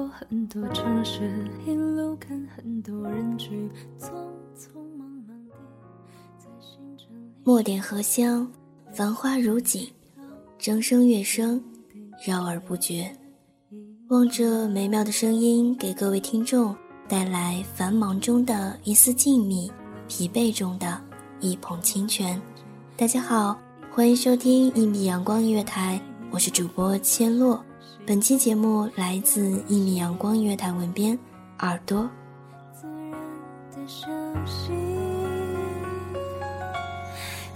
过很多城市，一路看很多人去，匆匆忙忙的在星辰里。墨点荷香，繁花如锦，筝声乐声，绕而不绝。望着美妙的声音，给各位听众带来繁忙中的一丝静谧，疲惫中的一捧清泉。大家好，欢迎收听一米阳光音乐台，我是主播千落。本期节目来自一米阳光音乐台文编耳朵。自然的休息。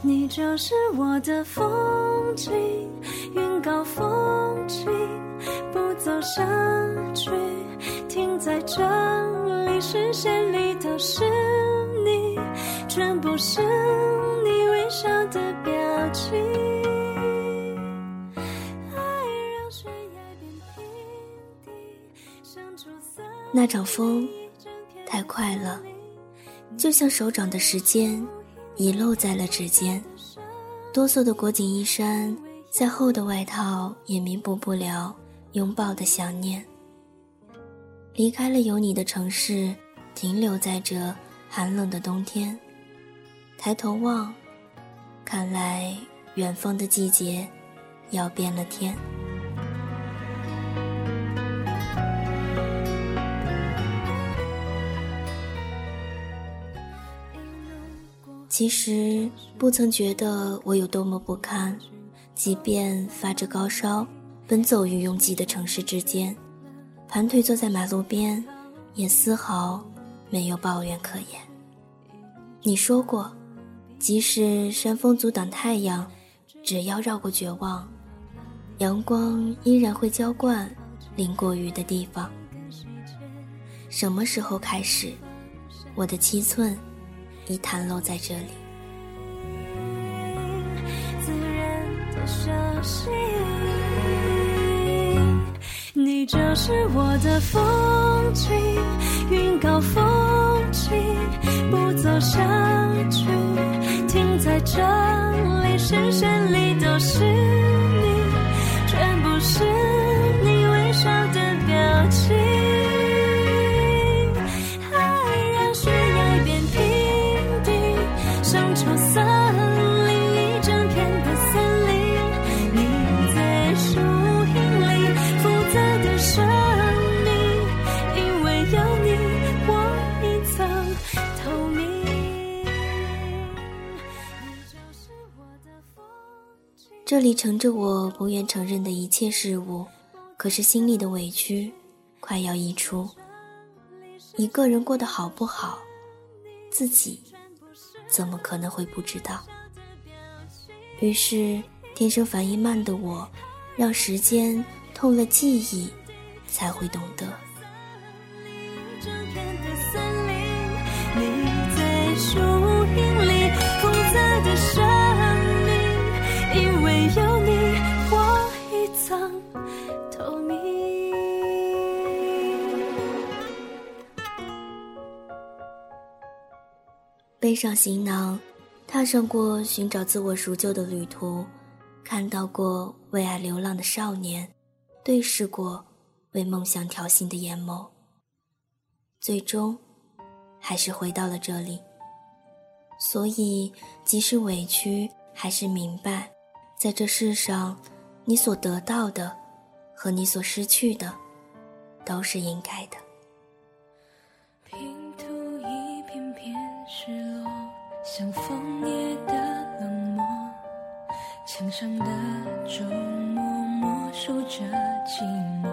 你就是我的风景，云高风轻，不走下去，停在这里，视线里都是你，全部是你微笑的表情。那场风太快了，就像手掌的时间遗漏在了指尖。哆嗦的裹紧衣衫，再厚的外套也弥补不了拥抱的想念。离开了有你的城市，停留在这寒冷的冬天。抬头望，看来远方的季节要变了天。其实不曾觉得我有多么不堪，即便发着高烧，奔走于拥挤的城市之间，盘腿坐在马路边，也丝毫没有抱怨可言。你说过，即使山峰阻挡太阳，只要绕过绝望，阳光依然会浇灌淋过雨的地方。什么时候开始，我的七寸？已袒露在这里。自然的休息，你就是我的风景，云高风轻，不走下去，停在这这里盛着我不愿承认的一切事物，可是心里的委屈快要溢出。一个人过得好不好，自己怎么可能会不知道？于是，天生反应慢的我，让时间痛了记忆，才会懂得，上行囊，踏上过寻找自我赎救的旅途，看到过为爱流浪的少年，对视过为梦想挑衅的眼眸，最终还是回到了这里。所以，即使委屈，还是明白，在这世上，你所得到的和你所失去的，都是应该的。像枫叶的冷漠。墙上的钟默，默数着寂寞。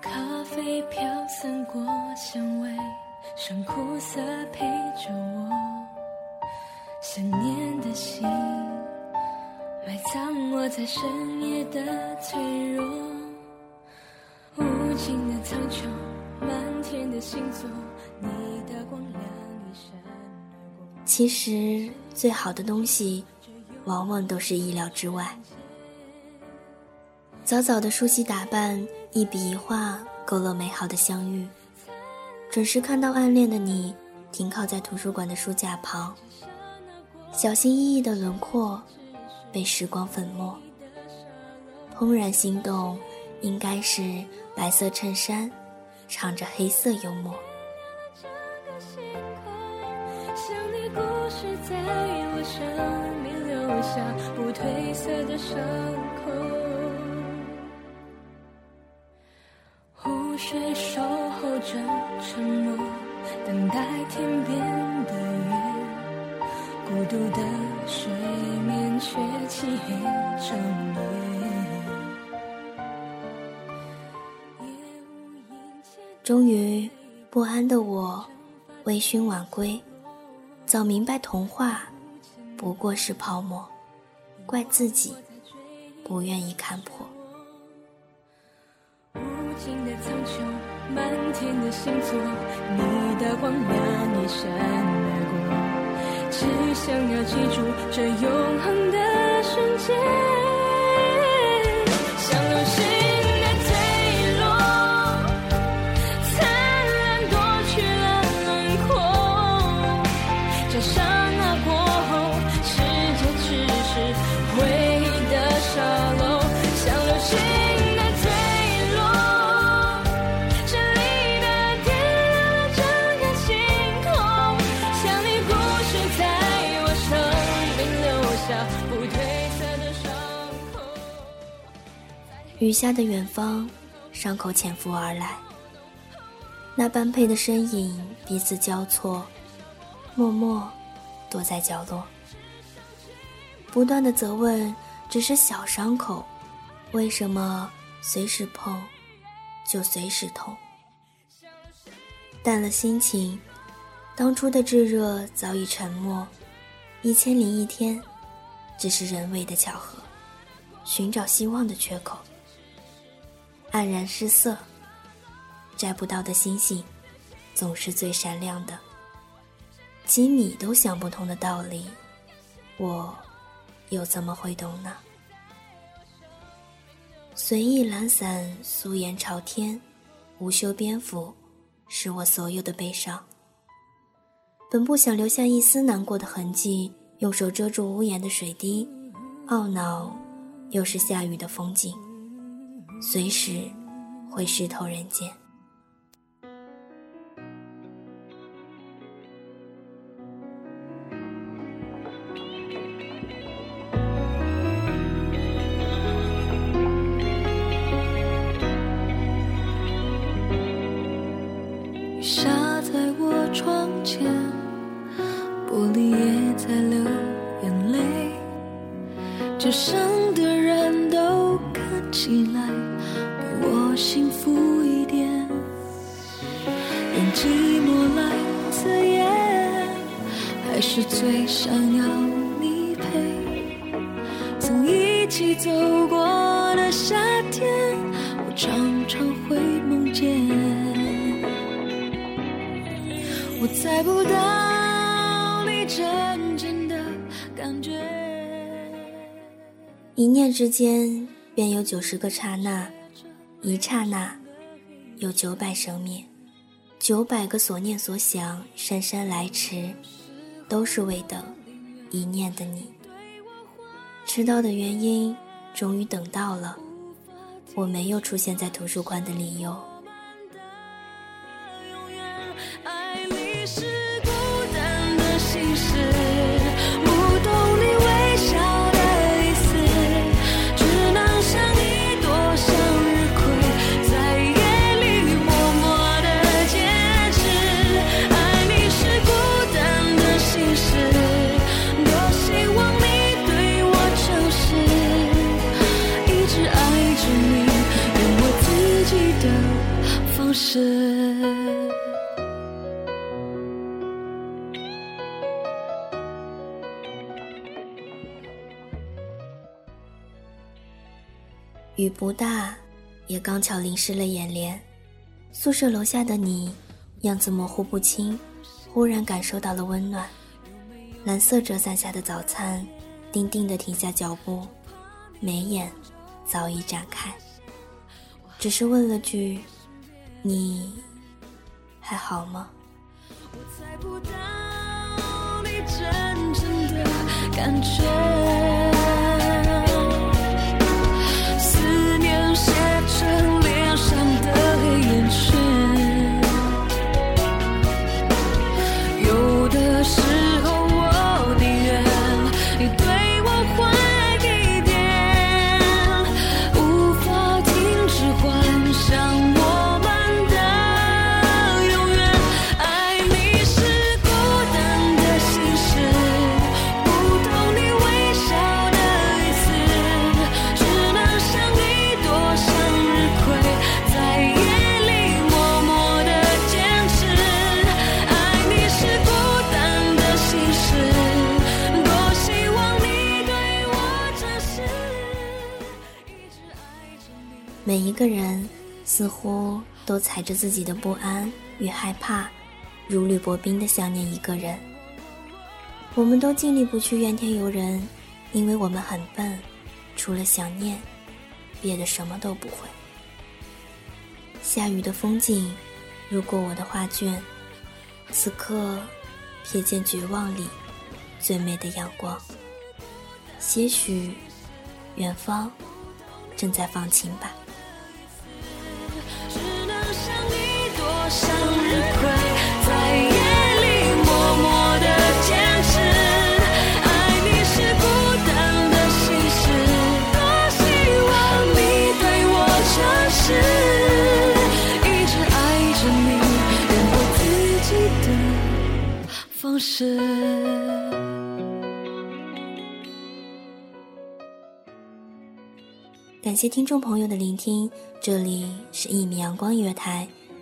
咖啡飘散过香味，剩苦涩陪着我。想念的心，埋葬我在深夜的脆弱。无尽的苍穹，满天的星座，你。其实，最好的东西，往往都是意料之外。早早的梳洗打扮，一笔一画勾勒美好的相遇。准时看到暗恋的你，停靠在图书馆的书架旁，小心翼翼的轮廓被时光粉墨。怦然心动，应该是白色衬衫，唱着黑色幽默。故事在我生命留下不褪色的伤口。湖水守候着沉默，等待天边的月。孤独的水面却漆黑整夜。终于，不安的我，微醺晚归，早明白童话不过是泡沫，怪自己不愿意看破。只想要记住这永恒的瞬间，雨下的远方，伤口潜伏而来。那般配的身影彼此交错，默默躲在角落，不断的责问：只是小伤口，为什么随时碰就随时痛？淡了心情，当初的炙热早已沉默，一千零一天，只是人为的巧合，寻找希望的缺口。黯然失色，摘不到的星星，总是最闪亮的。即你都想不通的道理，我又怎么会懂呢？随意懒散，素颜朝天，无修边幅，是我所有的悲伤。本不想留下一丝难过的痕迹，用手遮住屋檐的水滴，懊恼，又是下雨的风景。随时会湿透人间。雨下在我窗前，玻璃也在流眼泪。这上的人都看起来比我幸福一点，用寂寞来刺眼，还是最想要你陪。曾一起走过的夏天，我常常会梦见，我猜不到你真正的感觉。一念之间，便有九十个刹那；一刹那，有九百生灭。九百个所念所想，姗姗来迟，都是为等一念的你。迟到的原因，终于等到了。我没有出现在图书馆的理由。是孤单的心事，的方式。雨不大，也刚巧淋湿了眼帘。宿舍楼下的你，样子模糊不清，忽然感受到了温暖。蓝色折伞下的早餐，定定地停下脚步，眉眼早已展开。只是问了句：“你还好吗？”我猜不到你真正的感觉。每一个人似乎都踩着自己的不安与害怕，如履薄冰地想念一个人。我们都尽力不去怨天尤人，因为我们很笨，除了想念，别的什么都不会。下雨的风景，路过我的画卷，此刻瞥见绝望里最美的阳光。些许，远方正在放晴吧。向日葵在夜里默默的坚持爱你是孤单的心事多希望你对我诚实一直爱着你用我自己的方式。感谢听众朋友的聆听这里是一米阳光音乐台